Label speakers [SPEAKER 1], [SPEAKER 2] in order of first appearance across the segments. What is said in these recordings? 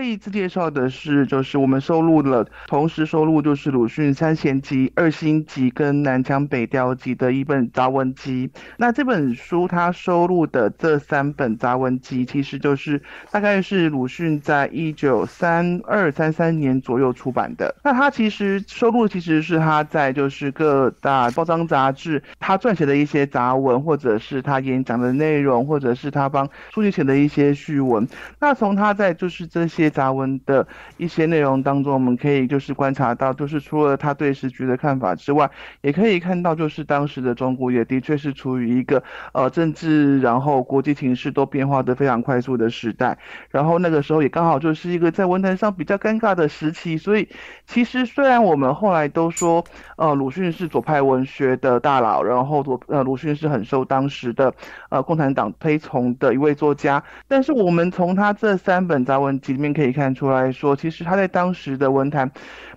[SPEAKER 1] 这一次介绍的是，就是我们收录了，同时收录就是鲁迅三贤集、二星集跟南腔北调集的一本杂文集。那这本书它收录的这三本杂文集，其实就是大概是鲁迅在一九三二三三年左右出版的。那他其实收录其实是他在就是各大报章杂志他撰写的一些杂文，或者是他演讲的内容，或者是他帮书籍写的一些序文。那从他在就是这些杂文的一些内容当中，我们可以就是观察到，就是除了他对时局的看法之外，也可以看到，就是当时的中国也的确是处于一个呃政治，然后国际形势都变化的非常快速的时代，然后那个时候也刚好就是一个在文坛上比较尴尬的时期，所以其实虽然我们后来都说，呃，鲁迅是左派文学的大佬，然后左呃鲁迅是很受当时的呃共产党推崇的一位作家，但是我们从他这三本杂文集里面可以看出来说，其实他在当时的文坛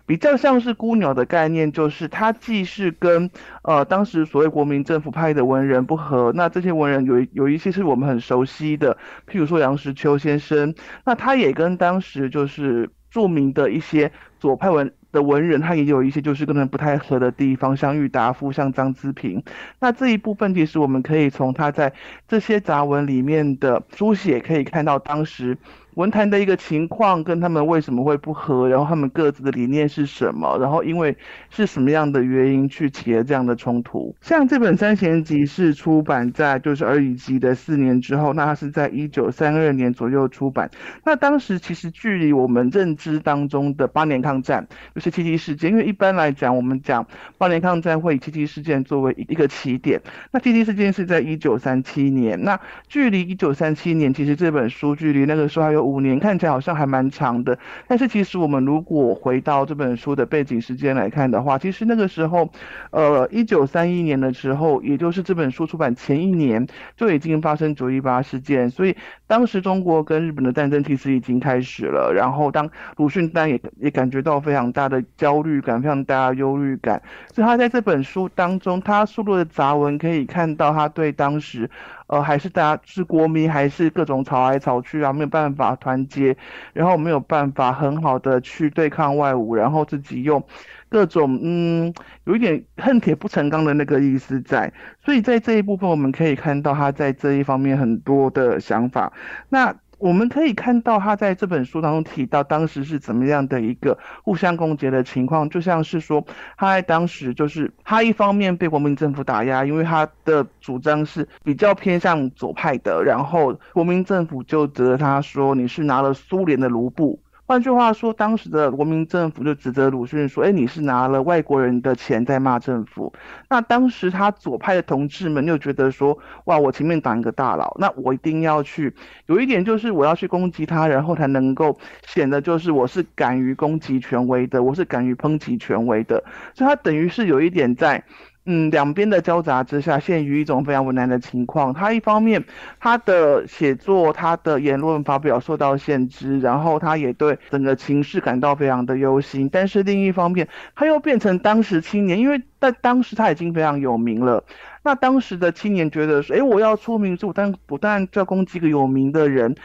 [SPEAKER 1] 比较像是孤鸟的概念，就是他既是跟呃当时所谓国民政府派的文人不合，那这些文人有有一些是我们很熟悉的，譬如说杨石秋先生，那他也跟当时就是著名的一些左派文。的文人，他也有一些就是跟人不太合的地方，像郁达夫，像张资平。那这一部分其实我们可以从他在这些杂文里面的书写，可以看到当时。文坛的一个情况跟他们为什么会不合，然后他们各自的理念是什么，然后因为是什么样的原因去起了这样的冲突。像这本三贤集是出版在就是而已集的四年之后，那它是在一九三二年左右出版。那当时其实距离我们认知当中的八年抗战就是七七事件，因为一般来讲我们讲八年抗战会以七七事件作为一个起点，那七七事件是在一九三七年，那距离一九三七年其实这本书距离那个时候还有。五年看起来好像还蛮长的，但是其实我们如果回到这本书的背景时间来看的话，其实那个时候，呃，一九三一年的时候，也就是这本书出版前一年，就已经发生九一八事件，所以当时中国跟日本的战争其实已经开始了。然后当鲁迅当然也也感觉到非常大的焦虑感，非常大的忧虑感，所以他在这本书当中，他输入的杂文可以看到他对当时。呃，还是大家是国民，还是各种吵来吵去啊，没有办法团结，然后没有办法很好的去对抗外侮，然后自己用各种嗯，有一点恨铁不成钢的那个意思在，所以在这一部分我们可以看到他在这一方面很多的想法。那。我们可以看到他在这本书当中提到当时是怎么样的一个互相攻讦的情况，就像是说他在当时就是他一方面被国民政府打压，因为他的主张是比较偏向左派的，然后国民政府就责他说你是拿了苏联的卢布。换句话说，当时的国民政府就指责鲁迅说：“哎，你是拿了外国人的钱在骂政府。”那当时他左派的同志们又觉得说：“哇，我前面挡一个大佬，那我一定要去有一点就是我要去攻击他，然后才能够显得就是我是敢于攻击权威的，我是敢于抨击权威的。”所以他等于是有一点在。嗯，两边的交杂之下，陷于一种非常为难的情况。他一方面，他的写作、他的言论发表受到限制，然后他也对整个情势感到非常的忧心。但是另一方面，他又变成当时青年，因为在当时他已经非常有名了。那当时的青年觉得说，哎，我要出名，就但不但就要攻击一个有名的人。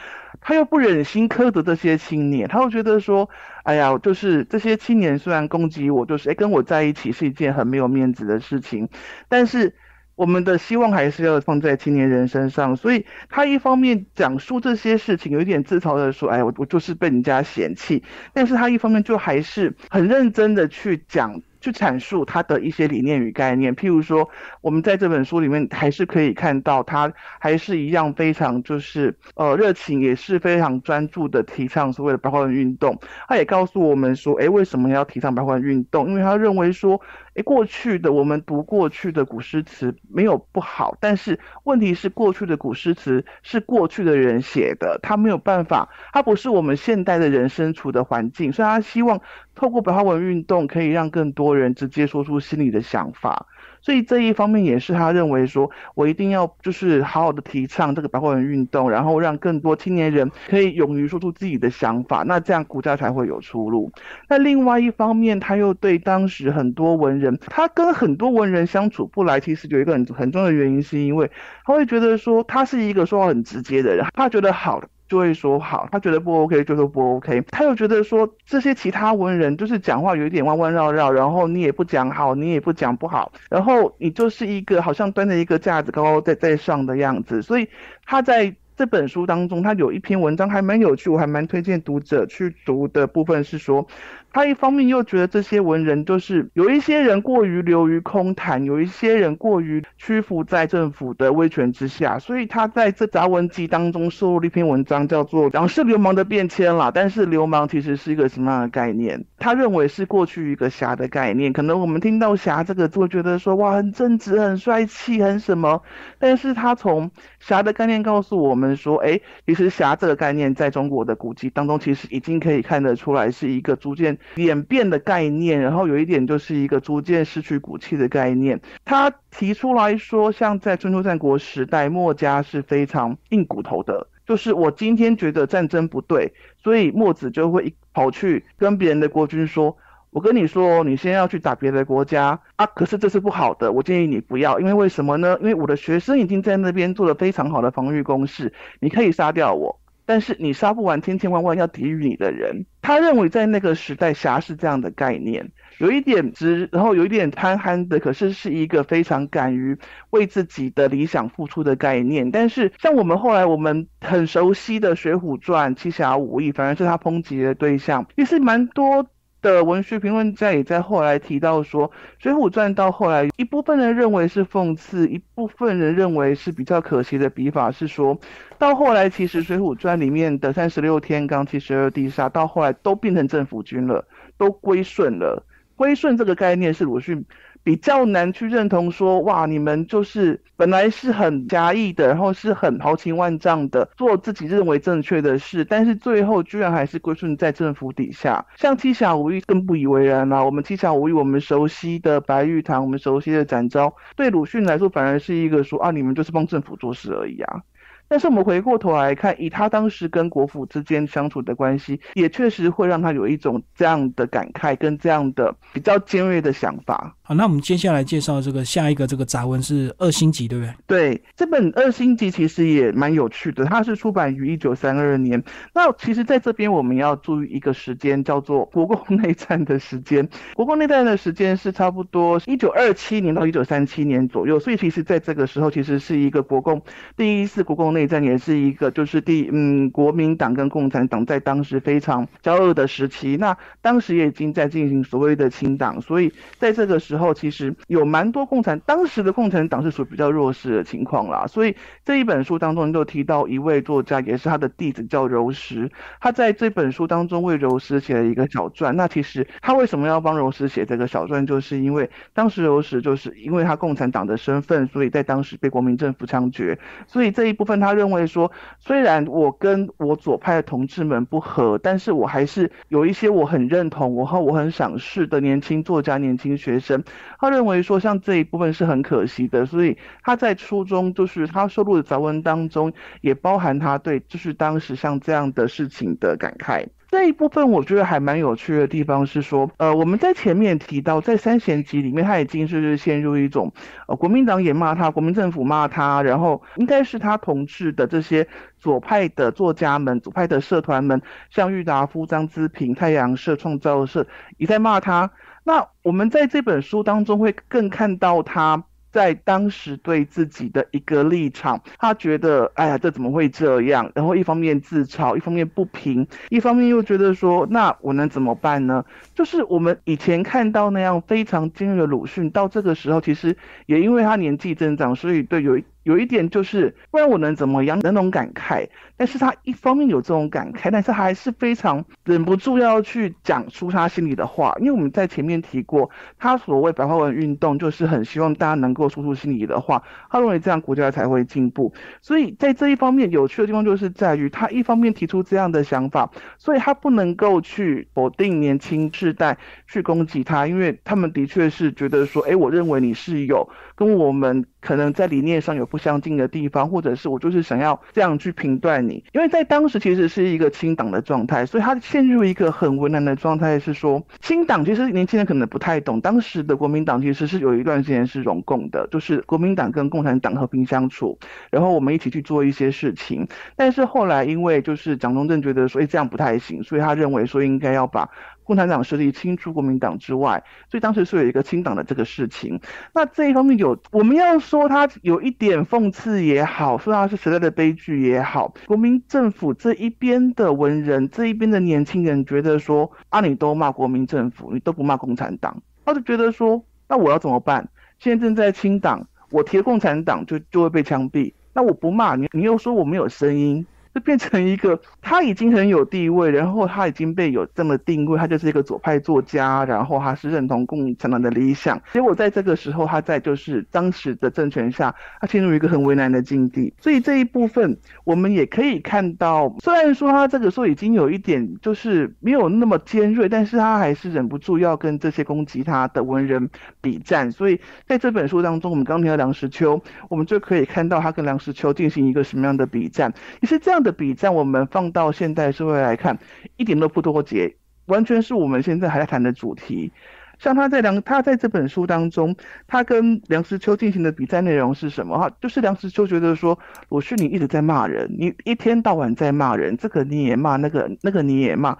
[SPEAKER 1] 他又不忍心苛责这些青年，他又觉得说，哎呀，就是这些青年虽然攻击我，就是哎跟我在一起是一件很没有面子的事情，但是我们的希望还是要放在青年人身上，所以他一方面讲述这些事情，有一点自嘲的说，哎，我我就是被人家嫌弃，但是他一方面就还是很认真的去讲。去阐述他的一些理念与概念，譬如说，我们在这本书里面还是可以看到，他还是一样非常就是呃热情，也是非常专注的提倡所谓的白话文运动。他也告诉我们说，哎，为什么要提倡白话文运动？因为他认为说。过去的我们读过去的古诗词没有不好，但是问题是过去的古诗词是过去的人写的，他没有办法，他不是我们现代的人身处的环境，所以他希望透过白话文运动可以让更多人直接说出心里的想法。所以这一方面也是他认为说，我一定要就是好好的提倡这个白话文运动，然后让更多青年人可以勇于说出自己的想法，那这样国家才会有出路。那另外一方面，他又对当时很多文人，他跟很多文人相处不来，其实有一个很很重要的原因，是因为他会觉得说他是一个说话很直接的人，他觉得好就会说好，他觉得不 OK 就说不 OK，他又觉得说这些其他文人就是讲话有一点弯弯绕绕，然后你也不讲好，你也不讲不好，然后你就是一个好像端着一个架子高高在在上的样子，所以他在。这本书当中，他有一篇文章还蛮有趣，我还蛮推荐读者去读的部分是说。他一方面又觉得这些文人就是有一些人过于流于空谈，有一些人过于屈服在政府的威权之下，所以他在这杂文集当中收录了一篇文章，叫做《讲是流氓的变迁》啦。但是流氓其实是一个什么样的概念？他认为是过去一个侠的概念。可能我们听到侠这个字，觉得说哇很正直、很帅气、很什么。但是他从侠的概念告诉我们说，哎，其实侠这个概念在中国的古籍当中，其实已经可以看得出来是一个逐渐。演变的概念，然后有一点就是一个逐渐失去骨气的概念。他提出来说，像在春秋战国时代，墨家是非常硬骨头的，就是我今天觉得战争不对，所以墨子就会跑去跟别人的国君说：“我跟你说，你先要去打别的国家啊，可是这是不好的，我建议你不要，因为为什么呢？因为我的学生已经在那边做了非常好的防御工事，你可以杀掉我。”但是你杀不完千千万万要抵御你的人，他认为在那个时代侠是这样的概念，有一点直，然后有一点贪憨的，可是是一个非常敢于为自己的理想付出的概念。但是像我们后来我们很熟悉的《水浒传》《七侠五义》，反而是他抨击的对象，也是蛮多。的文学评论家也在后来提到说，《水浒传》到后来，一部分人认为是讽刺，一部分人认为是比较可惜的笔法，是说到后来，其实《水浒传》里面的三十六天罡、七十二地煞，到后来都变成政府军了，都归顺了。归顺这个概念是鲁迅。比较难去认同说，哇，你们就是本来是很侠义的，然后是很豪情万丈的，做自己认为正确的事，但是最后居然还是归顺在政府底下。像七侠五义更不以为然啦。我们七侠五义，我们熟悉的白玉堂，我们熟悉的展昭，对鲁迅来说反而是一个说啊，你们就是帮政府做事而已啊。但是我们回过头来看，以他当时跟国府之间相处的关系，也确实会让他有一种这样的感慨跟这样的比较尖锐的想法。
[SPEAKER 2] 好，那我们接下来介绍这个下一个这个杂文是《二星级》，对不对？
[SPEAKER 1] 对，这本《二星级》其实也蛮有趣的，它是出版于一九三二年。那其实在这边我们要注意一个时间，叫做国共内战的时间。国共内战的时间是差不多一九二七年到一九三七年左右，所以其实在这个时候，其实是一个国共第一次国共内战，也是一个就是第嗯国民党跟共产党在当时非常骄恶的时期。那当时也已经在进行所谓的清党，所以在这个时候。其实有蛮多共产，当时的共产党是属于比较弱势的情况啦，所以这一本书当中就提到一位作家，也是他的弟子叫柔石，他在这本书当中为柔石写了一个小传。那其实他为什么要帮柔石写这个小传，就是因为当时柔石就是因为他共产党的身份，所以在当时被国民政府枪决，所以这一部分他他认为说，虽然我跟我左派的同志们不合，但是我还是有一些我很认同，我和我很赏识的年轻作家、年轻学生。他认为说，像这一部分是很可惜的，所以他在初中就是他收录的杂文当中，也包含他对就是当时像这样的事情的感慨。这一部分我觉得还蛮有趣的地方是说，呃，我们在前面提到，在三贤集里面，他已经是陷入一种，呃，国民党也骂他，国民政府骂他，然后应该是他同志的这些左派的作家们、左派的社团们，像郁达夫、张资平、太阳社、创造社，也在骂他。那我们在这本书当中会更看到他在当时对自己的一个立场，他觉得，哎呀，这怎么会这样？然后一方面自嘲，一方面不平，一方面又觉得说，那我能怎么办呢？就是我们以前看到那样非常惊人的鲁迅，到这个时候，其实也因为他年纪增长，所以对有。有一点就是，不然我能怎么样？那种感慨，但是他一方面有这种感慨，但是还是非常忍不住要去讲出他心里的话。因为我们在前面提过，他所谓白话文运动，就是很希望大家能够说出心里的话。他认为这样国家才会进步。所以在这一方面有趣的地方，就是在于他一方面提出这样的想法，所以他不能够去否定年轻世代，去攻击他，因为他们的确是觉得说，哎，我认为你是有跟我们。可能在理念上有不相近的地方，或者是我就是想要这样去评断你，因为在当时其实是一个清党的状态，所以他陷入一个很为难的状态，是说清党其实年轻人可能不太懂，当时的国民党其实是有一段时间是融共的，就是国民党跟共产党和平相处，然后我们一起去做一些事情，但是后来因为就是蒋中正觉得说，哎，这样不太行，所以他认为说应该要把。共产党势力清除国民党之外，所以当时是有一个清党的这个事情。那这一方面有，我们要说他有一点讽刺也好，说他是时代的悲剧也好。国民政府这一边的文人，这一边的年轻人觉得说，啊，你都骂国民政府，你都不骂共产党，他就觉得说，那我要怎么办？现在正在清党，我提共产党就就会被枪毙。那我不骂你，你又说我没有声音。变成一个，他已经很有地位，然后他已经被有这么定位，他就是一个左派作家，然后他是认同共产党的理想。结果在这个时候，他在就是当时的政权下，他陷入一个很为难的境地。所以这一部分我们也可以看到，虽然说他这个时候已经有一点就是没有那么尖锐，但是他还是忍不住要跟这些攻击他的文人比战。所以在这本书当中，我们刚提到梁实秋，我们就可以看到他跟梁实秋进行一个什么样的比战，也是这样的。比战，我们放到现代社会来看，一点都不脱节，完全是我们现在还在谈的主题。像他在梁，他在这本书当中，他跟梁实秋进行的比赛内容是什么？哈，就是梁实秋觉得说，鲁迅你一直在骂人，你一天到晚在骂人，这个你也骂，那个那个你也骂，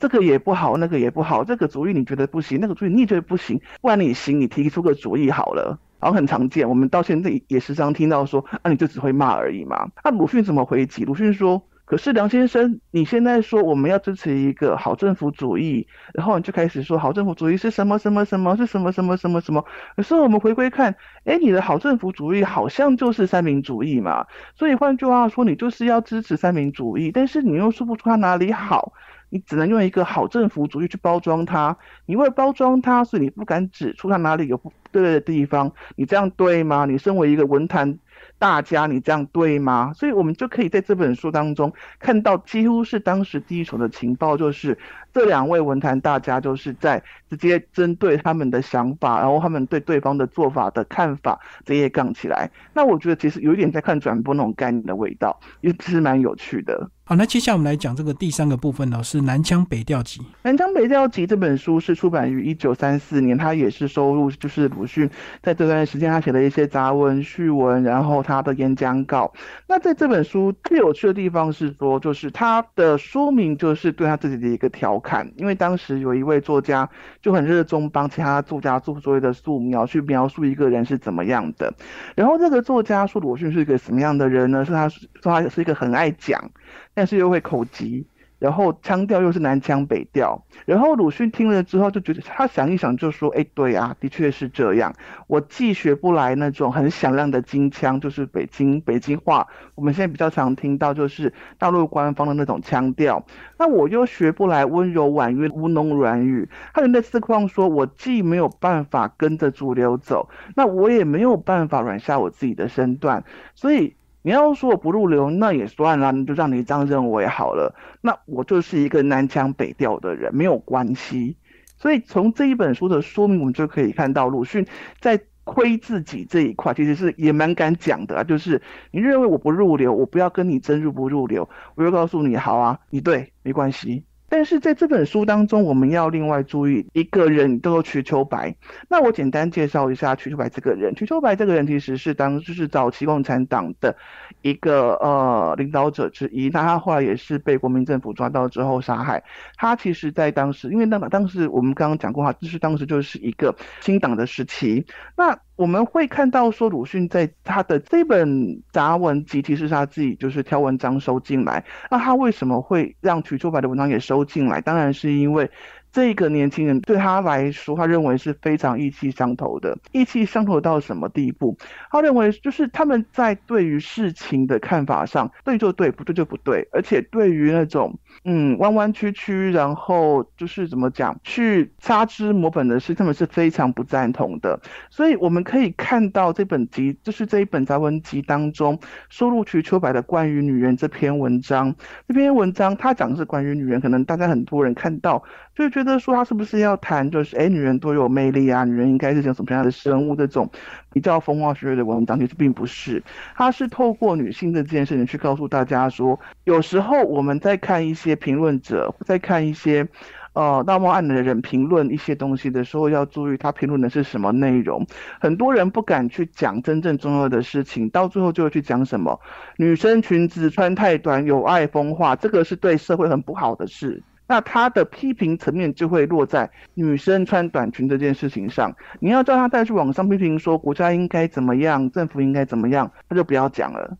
[SPEAKER 1] 这个也不好，那个也不好，这个主意你觉得不行，那个主意你也觉得不行，不然你行，你提出个主意好了。然后很常见，我们到现在也时常听到说，啊，你就只会骂而已嘛。那鲁迅怎么回击？鲁迅说，可是梁先生，你现在说我们要支持一个好政府主义，然后你就开始说好政府主义是什么什么什么是什么什么什么什么。可是我们回归看，哎，你的好政府主义好像就是三民主义嘛。所以换句话说，你就是要支持三民主义，但是你又说不出它哪里好。你只能用一个好政府主义去包装它，你为了包装它，所以你不敢指出它哪里有不对的地方。你这样对吗？你身为一个文坛大家，你这样对吗？所以我们就可以在这本书当中看到，几乎是当时第一手的情报，就是这两位文坛大家就是在直接针对他们的想法，然后他们对对方的做法的看法这些杠起来。那我觉得其实有一点在看转播那种概念的味道，也是蛮有趣的。
[SPEAKER 2] 好，那接下来我们来讲这个第三个部分呢，是《南腔北调集》。
[SPEAKER 1] 《南腔北调集》这本书是出版于一九三四年，它也是收录就是鲁迅在这段时间他写的一些杂文、序文，然后他的演讲稿。那在这本书最有趣的地方是说，就是他的书名就是对他自己的一个调看，因为当时有一位作家就很热衷帮其他作家做所谓的素描，去描述一个人是怎么样的。然后这个作家说鲁迅是一个什么样的人呢？是他说他是一个很爱讲。但是又会口疾，然后腔调又是南腔北调，然后鲁迅听了之后就觉得，他想一想就说，哎，对啊，的确是这样。我既学不来那种很响亮的京腔，就是北京北京话，我们现在比较常听到就是大陆官方的那种腔调，那我又学不来温柔婉约乌浓软语。他有那次况说，我既没有办法跟着主流走，那我也没有办法软下我自己的身段，所以。你要说我不入流，那也算了，你就让你这样认为好了。那我就是一个南腔北调的人，没有关系。所以从这一本书的说明，我们就可以看到鲁迅在亏自己这一块，其实是也蛮敢讲的啊。就是你认为我不入流，我不要跟你争入不入流，我就告诉你，好啊，你对，没关系。但是在这本书当中，我们要另外注意一个人，叫做瞿秋白。那我简单介绍一下瞿秋白这个人。瞿秋白这个人其实是当就是早期共产党的一个呃领导者之一。那他后来也是被国民政府抓到之后杀害。他其实在当时，因为当当时我们刚刚讲过哈，就是当时就是一个清党的时期。那我们会看到说，鲁迅在他的这本杂文集，其实是他自己就是挑文章收进来。那他为什么会让瞿秋白的文章也收进来？当然是因为。这个年轻人对他来说，他认为是非常意气相投的。意气相投到什么地步？他认为就是他们在对于事情的看法上，对就对，不对就不对。而且对于那种嗯弯弯曲曲，然后就是怎么讲，去擦脂抹粉的事，他们是非常不赞同的。所以我们可以看到这本集，就是这一本杂文集当中收录瞿秋白的关于女人这篇文章。这篇文章他讲的是关于女人，可能大家很多人看到就觉得说他是不是要谈就是哎，女人多有魅力啊，女人应该是像什么样的生物这种比较风花雪月的文章，其实并不是。他是透过女性的这件事情去告诉大家说，有时候我们在看一些评论者，在看一些。呃，道貌岸的人评论一些东西的时候，要注意他评论的是什么内容。很多人不敢去讲真正重要的事情，到最后就会去讲什么女生裙子穿太短，有爱风化，这个是对社会很不好的事。那他的批评层面就会落在女生穿短裙这件事情上。你要叫他再去网上批评说国家应该怎么样，政府应该怎么样，他就不要讲了。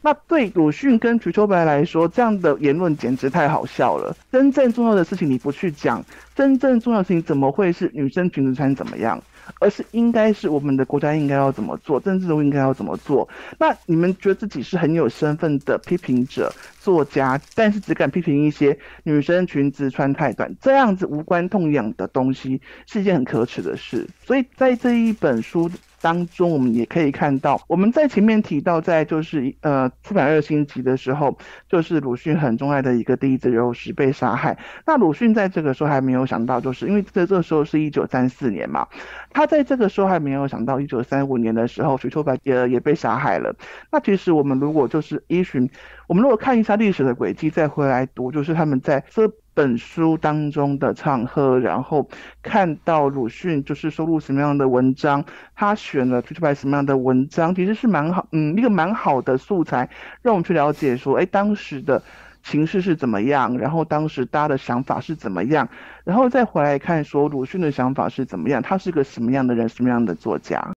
[SPEAKER 1] 那对鲁迅跟瞿秋白来说，这样的言论简直太好笑了。真正重要的事情你不去讲，真正重要的事情怎么会是女生裙子穿怎么样？而是应该是我们的国家应该要怎么做，政治都应该要怎么做。那你们觉得自己是很有身份的批评者、作家，但是只敢批评一些女生裙子穿太短这样子无关痛痒的东西，是一件很可耻的事。所以在这一本书。当中，我们也可以看到，我们在前面提到，在就是呃出版二星级的时候，就是鲁迅很钟爱的一个弟子柔石被杀害。那鲁迅在这个时候还没有想到，就是因为在这个时候是一九三四年嘛，他在这个时候还没有想到一九三五年的时候，许秋白也也被杀害了。那其实我们如果就是依循，我们如果看一下历史的轨迹，再回来读，就是他们在这。本书当中的场合，然后看到鲁迅就是收录什么样的文章，他选了瞿秋白什么样的文章，其实是蛮好，嗯，一个蛮好的素材，让我们去了解说，哎，当时的情势是怎么样，然后当时大家的想法是怎么样，然后再回来看说鲁迅的想法是怎么样，他是个什么样的人，什么样的作家。